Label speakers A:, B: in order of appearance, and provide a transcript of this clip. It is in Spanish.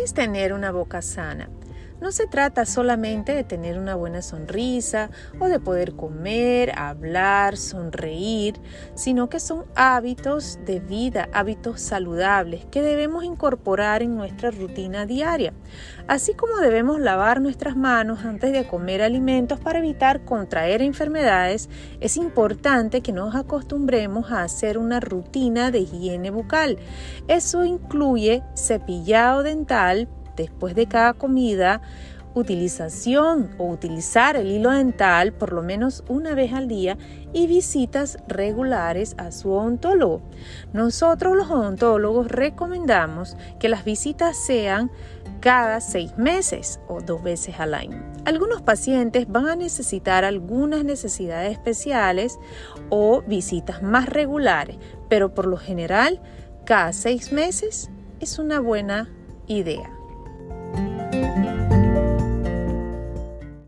A: ¿Qué es tener una boca sana? No se trata solamente de tener una buena sonrisa o de poder comer, hablar, sonreír, sino que son hábitos de vida, hábitos saludables que debemos incorporar en nuestra rutina diaria, así como debemos lavar nuestras manos antes de comer alimentos para evitar contraer enfermedades, es importante que nos acostumbremos a hacer una rutina de higiene bucal. Eso incluye cepillado dental, después de cada comida, utilización o utilizar el hilo dental por lo menos una vez al día y visitas regulares a su odontólogo. Nosotros los odontólogos recomendamos que las visitas sean cada seis meses o dos veces al año. Algunos pacientes van a necesitar algunas necesidades especiales o visitas más regulares, pero por lo general cada seis meses es una buena idea.